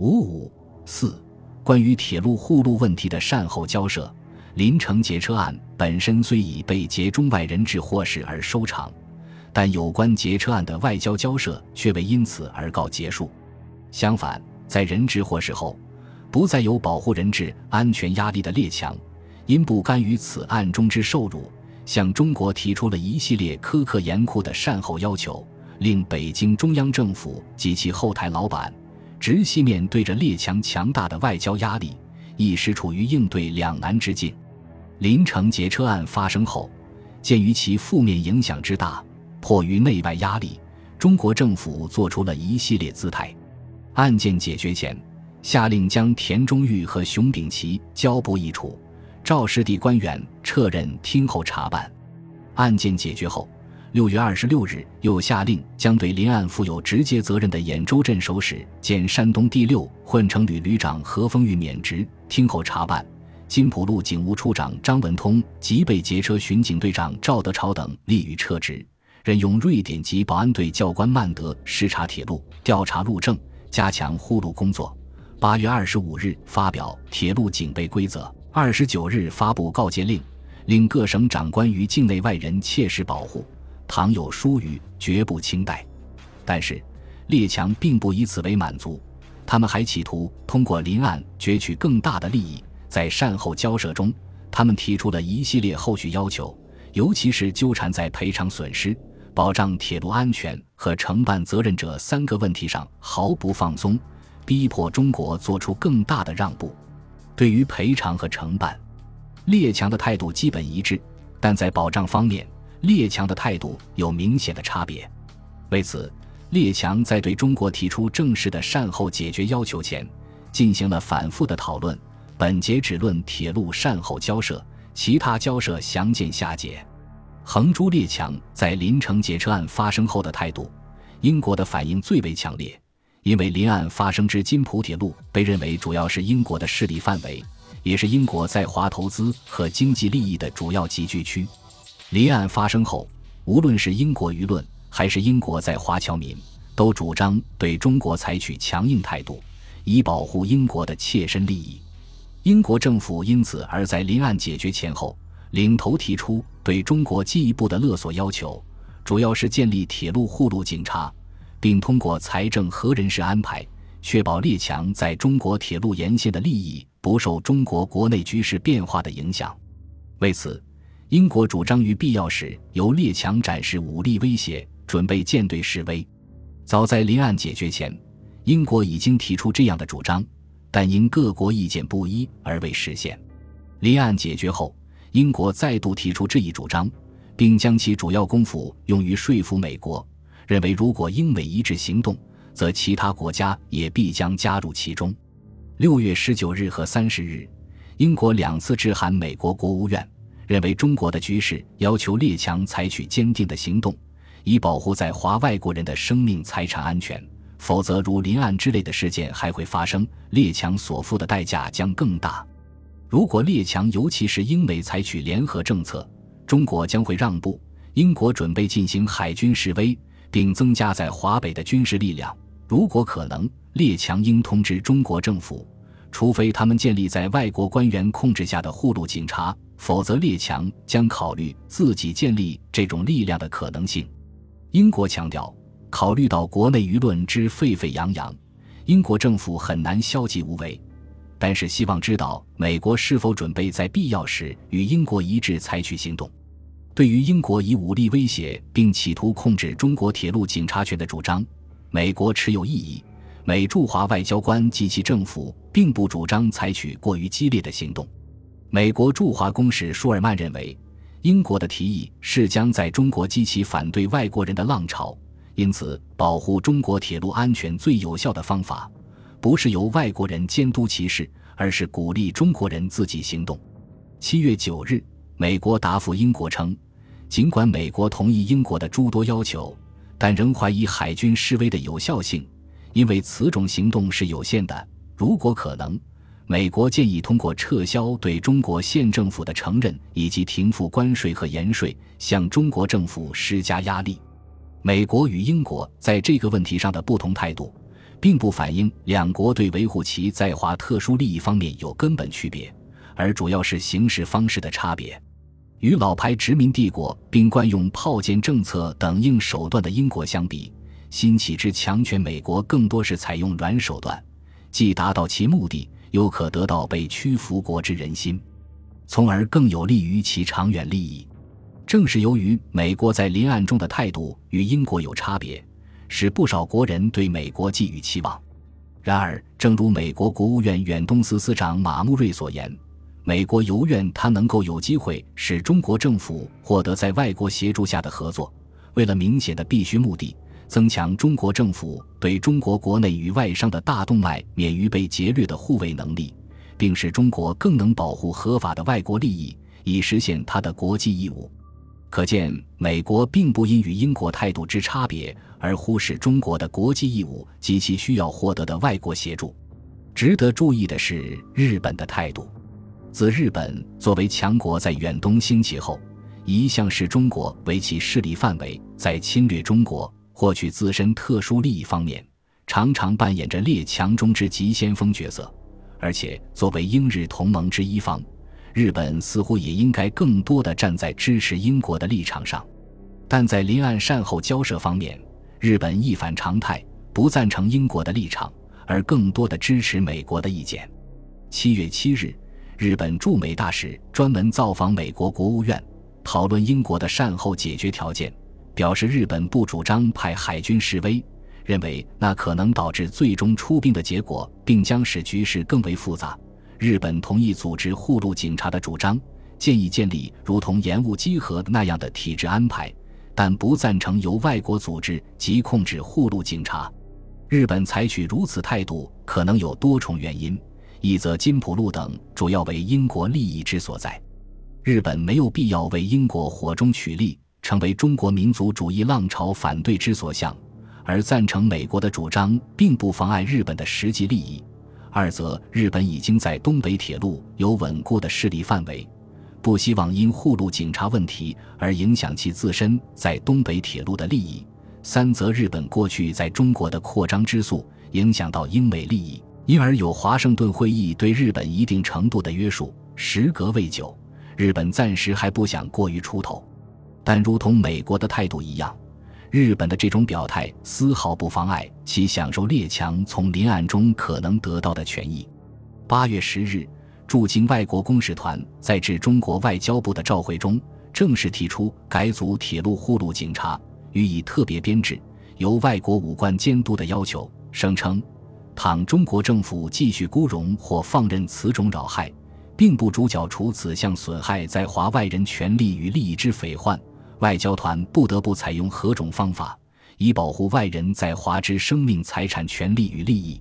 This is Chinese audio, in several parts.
五五四，关于铁路护路问题的善后交涉，临城劫车案本身虽已被劫中外人质获释而收场，但有关劫车案的外交交涉却未因此而告结束。相反，在人质获释后，不再有保护人质安全压力的列强，因不甘于此案中之受辱，向中国提出了一系列苛刻严酷的善后要求，令北京中央政府及其后台老板直系面对着列强强大的外交压力，一时处于应对两难之境。临城劫车案发生后，鉴于其负面影响之大，迫于内外压力，中国政府做出了一系列姿态。案件解决前。下令将田中玉和熊丙奇交部一处，赵氏地官员撤任听候查办。案件解决后，六月二十六日又下令将对临案负有直接责任的兖州镇守使兼山东第六混成旅旅长何丰玉免职，听候查办。金浦路警务处长张文通及被劫车巡警队长赵德朝等立予撤职，任用瑞典籍保安队教官曼德视察铁路，调查路政，加强护路工作。八月二十五日发表铁路警备规则，二十九日发布告诫令，令各省长官于境内外人切实保护，倘有疏虞，绝不轻待。但是，列强并不以此为满足，他们还企图通过临案攫取更大的利益。在善后交涉中，他们提出了一系列后续要求，尤其是纠缠在赔偿损失、保障铁路安全和承办责任者三个问题上毫不放松。逼迫中国做出更大的让步。对于赔偿和承办，列强的态度基本一致，但在保障方面，列强的态度有明显的差别。为此，列强在对中国提出正式的善后解决要求前，进行了反复的讨论。本节只论铁路善后交涉，其他交涉详见下节。横珠列强在林城劫车案发生后的态度，英国的反应最为强烈。因为林案发生之金浦铁路被认为主要是英国的势力范围，也是英国在华投资和经济利益的主要集聚区。离案发生后，无论是英国舆论还是英国在华侨民，都主张对中国采取强硬态度，以保护英国的切身利益。英国政府因此而在临案解决前后，领头提出对中国进一步的勒索要求，主要是建立铁路护路警察。并通过财政和人事安排，确保列强在中国铁路沿线的利益不受中国国内局势变化的影响。为此，英国主张于必要时由列强展示武力威胁，准备舰队示威。早在离岸解决前，英国已经提出这样的主张，但因各国意见不一而未实现。离岸解决后，英国再度提出这一主张，并将其主要功夫用于说服美国。认为，如果英美一致行动，则其他国家也必将加入其中。六月十九日和三十日，英国两次致函美国国务院，认为中国的局势要求列强采取坚定的行动，以保护在华外国人的生命财产安全。否则，如临案之类的事件还会发生，列强所付的代价将更大。如果列强，尤其是英美采取联合政策，中国将会让步。英国准备进行海军示威。并增加在华北的军事力量。如果可能，列强应通知中国政府，除非他们建立在外国官员控制下的护路警察，否则列强将考虑自己建立这种力量的可能性。英国强调，考虑到国内舆论之沸沸扬扬，英国政府很难消极无为，但是希望知道美国是否准备在必要时与英国一致采取行动。对于英国以武力威胁并企图控制中国铁路警察权的主张，美国持有异议。美驻华外交官及其政府并不主张采取过于激烈的行动。美国驻华公使舒尔曼认为，英国的提议是将在中国激起反对外国人的浪潮，因此保护中国铁路安全最有效的方法，不是由外国人监督其事，而是鼓励中国人自己行动。七月九日，美国答复英国称。尽管美国同意英国的诸多要求，但仍怀疑海军示威的有效性，因为此种行动是有限的。如果可能，美国建议通过撤销对中国县政府的承认以及停付关税和盐税，向中国政府施加压力。美国与英国在这个问题上的不同态度，并不反映两国对维护其在华特殊利益方面有根本区别，而主要是行事方式的差别。与老牌殖民帝国并惯用炮舰政策等硬手段的英国相比，新起之强权美国更多是采用软手段，既达到其目的，又可得到被屈服国之人心，从而更有利于其长远利益。正是由于美国在临岸中的态度与英国有差别，使不少国人对美国寄予期望。然而，正如美国国务院远东司司长马穆瑞所言。美国犹愿他能够有机会使中国政府获得在外国协助下的合作，为了明显的必须目的，增强中国政府对中国国内与外商的大动脉免于被劫掠的护卫能力，并使中国更能保护合法的外国利益，以实现它的国际义务。可见，美国并不因与英国态度之差别而忽视中国的国际义务及其需要获得的外国协助。值得注意的是，日本的态度。自日本作为强国在远东兴起后，一向视中国为其势力范围，在侵略中国、获取自身特殊利益方面，常常扮演着列强中之急先锋角色。而且，作为英日同盟之一方，日本似乎也应该更多的站在支持英国的立场上。但在临岸善后交涉方面，日本一反常态，不赞成英国的立场，而更多的支持美国的意见。七月七日。日本驻美大使专门造访美国国务院，讨论英国的善后解决条件，表示日本不主张派海军示威，认为那可能导致最终出兵的结果，并将使局势更为复杂。日本同意组织护路警察的主张，建议建立如同延误稽核那样的体制安排，但不赞成由外国组织及控制护路警察。日本采取如此态度，可能有多重原因。一则金浦路等主要为英国利益之所在，日本没有必要为英国火中取栗，成为中国民族主义浪潮反对之所向，而赞成美国的主张，并不妨碍日本的实际利益。二则日本已经在东北铁路有稳固的势力范围，不希望因护路警察问题而影响其自身在东北铁路的利益。三则日本过去在中国的扩张之速，影响到英美利益。因而有华盛顿会议对日本一定程度的约束。时隔未久，日本暂时还不想过于出头，但如同美国的态度一样，日本的这种表态丝毫不妨碍其享受列强从临岸中可能得到的权益。八月十日，驻京外国公使团在致中国外交部的照会中，正式提出改组铁路护路警察，予以特别编制，由外国武官监督的要求，声称。倘中国政府继续孤容或放任此种扰害，并不主剿除此项损害在华外人权利与利益之匪患，外交团不得不采用何种方法，以保护外人在华之生命财产权利与利益。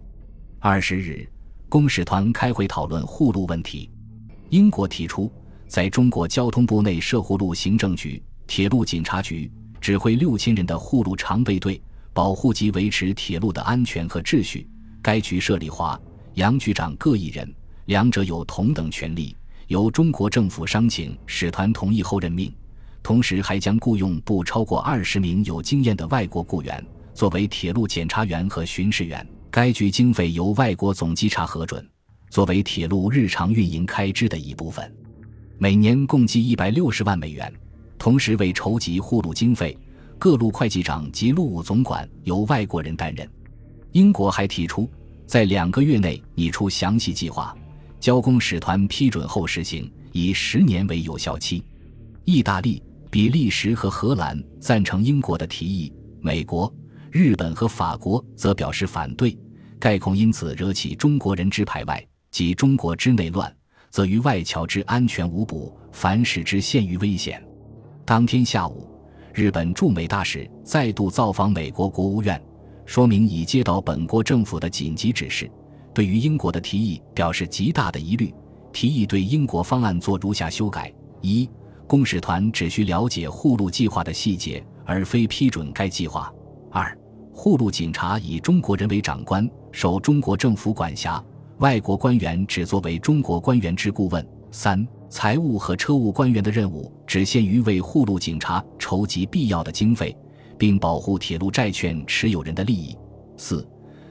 二十日，公使团开会讨论护路问题。英国提出，在中国交通部内设护路行政局、铁路警察局，指挥六千人的护路常备队，保护及维持铁路的安全和秩序。该局设立华、杨局长各一人，两者有同等权利，由中国政府商请使团同意后任命。同时，还将雇佣不超过二十名有经验的外国雇员，作为铁路检查员和巡视员。该局经费由外国总稽查核准，作为铁路日常运营开支的一部分，每年共计一百六十万美元。同时，为筹集护路经费，各路会计长及路务总管由外国人担任。英国还提出，在两个月内拟出详细计划，交公使团批准后实行，以十年为有效期。意大利、比利时和荷兰赞成英国的提议，美国、日本和法国则表示反对。概恐因此惹起中国人之排外，及中国之内乱，则于外侨之安全无补，凡使之陷于危险。当天下午，日本驻美大使再度造访美国国务院。说明已接到本国政府的紧急指示，对于英国的提议表示极大的疑虑。提议对英国方案做如下修改：一、公使团只需了解护路计划的细节，而非批准该计划；二、护路警察以中国人为长官，受中国政府管辖，外国官员只作为中国官员之顾问；三、财务和车务官员的任务只限于为护路警察筹集必要的经费。并保护铁路债券持有人的利益。四、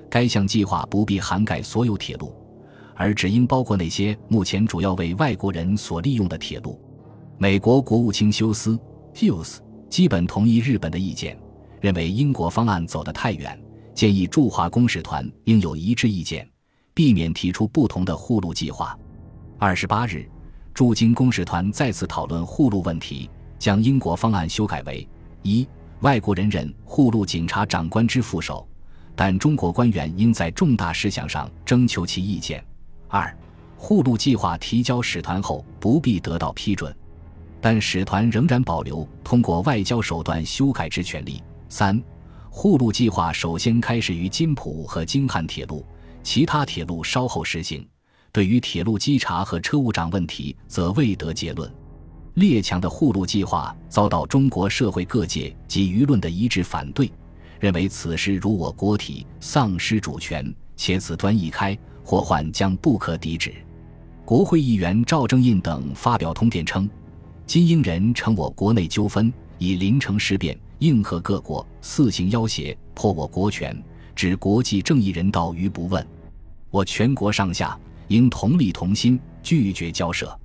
该项计划不必涵盖所有铁路，而只应包括那些目前主要为外国人所利用的铁路。美国国务卿休斯 （Hughes） 基本同意日本的意见，认为英国方案走得太远，建议驻华公使团应有一致意见，避免提出不同的护路计划。二十八日，驻京公使团再次讨论护路问题，将英国方案修改为：一、外国人任护路警察长官之副手。但中国官员应在重大事项上征求其意见。二，护路计划提交使团后不必得到批准，但使团仍然保留通过外交手段修改之权利。三，护路计划首先开始于金浦和京汉铁路，其他铁路稍后实行。对于铁路稽查和车务长问题，则未得结论。列强的护路计划遭到中国社会各界及舆论的一致反对。认为此事如我国体丧失主权，且此端一开，祸患将不可抵止。国会议员赵正印等发表通电称：“金英人称我国内纠纷，以临城事变应和各国，四行要挟，破我国权，指国际正义人道于不问。我全国上下应同力同心，拒绝交涉。”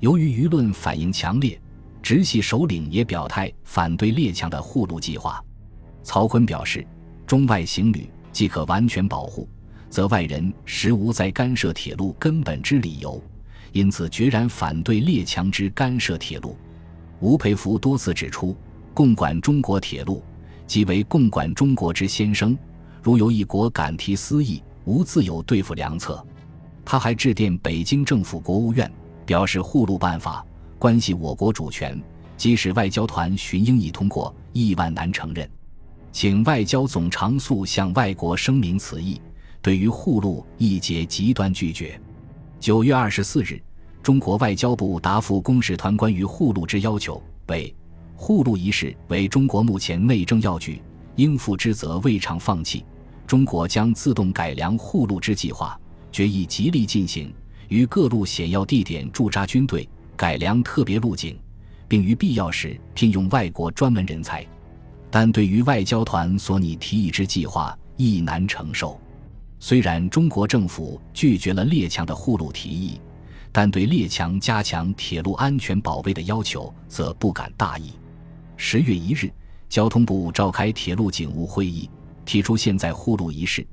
由于舆论反应强烈，直系首领也表态反对列强的护路计划。曹锟表示，中外行旅即可完全保护，则外人实无在干涉铁路根本之理由，因此决然反对列强之干涉铁路。吴佩孚多次指出，共管中国铁路，即为共管中国之先生。如有一国敢提私议，无自有对付良策。他还致电北京政府国务院，表示护路办法关系我国主权，即使外交团寻英议通过，亦万难承认。请外交总长速向外国声明此意，对于护路一节极端拒绝。九月二十四日，中国外交部答复公使团关于护路之要求为：护路一事为中国目前内政要举，应付之责未尝放弃。中国将自动改良护路之计划，决议极力进行，于各路险要地点驻扎军队，改良特别路径，并于必要时聘用外国专门人才。但对于外交团所拟提议之计划，亦难承受。虽然中国政府拒绝了列强的护路提议，但对列强加强铁路安全保卫的要求，则不敢大意。十月一日，交通部召开铁路警务会议，提出现在护路一事，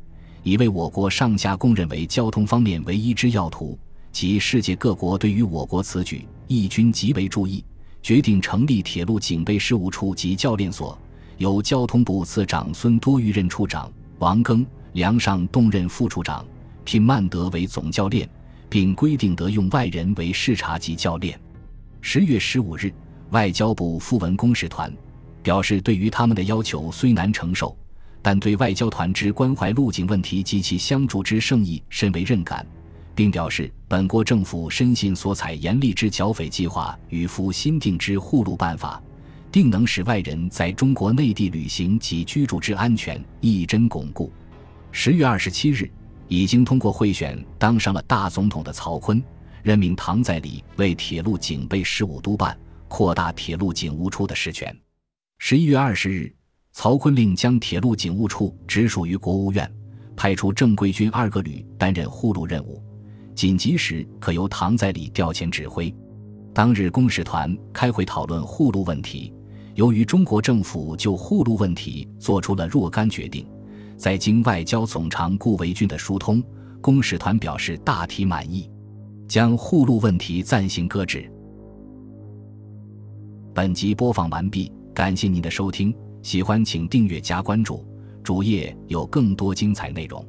已为我国上下公认为交通方面唯一之要途，及世界各国对于我国此举亦均极为注意，决定成立铁路警备事务处及教练所。由交通部次长孙多玉任处长，王庚、梁尚动任副处长，聘曼德为总教练，并规定得用外人为视察及教练。十月十五日，外交部复文公使团，表示对于他们的要求虽难承受，但对外交团之关怀路径问题及其相助之圣意深为认感，并表示本国政府深信所采严厉之剿匪计划与夫新定之护路办法。定能使外人在中国内地旅行及居住之安全一针巩固。十月二十七日，已经通过贿选当上了大总统的曹锟，任命唐在礼为铁路警备事务督办，扩大铁路警务处的实权。十一月二十日，曹锟令将铁路警务处直属于国务院，派出正规军二个旅担任护路任务，紧急时可由唐在礼调遣指挥。当日公使团开会讨论护路问题。由于中国政府就护路问题做出了若干决定，在经外交总长顾维钧的疏通，公使团表示大体满意，将护路问题暂行搁置。本集播放完毕，感谢您的收听，喜欢请订阅加关注，主页有更多精彩内容。